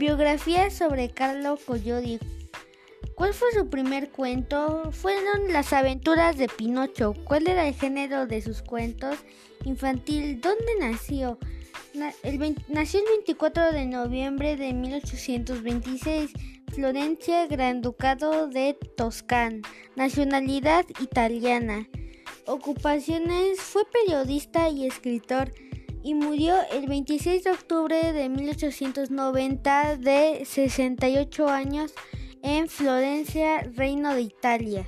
Biografía sobre Carlo Collodi. ¿Cuál fue su primer cuento? Fueron las aventuras de Pinocho. ¿Cuál era el género de sus cuentos? Infantil. ¿Dónde nació? nació el 24 de noviembre de 1826. Florencia, Gran Ducado de Toscana. Nacionalidad italiana. Ocupaciones. Fue periodista y escritor y murió el 26 de octubre de 1890 de 68 años en Florencia, Reino de Italia.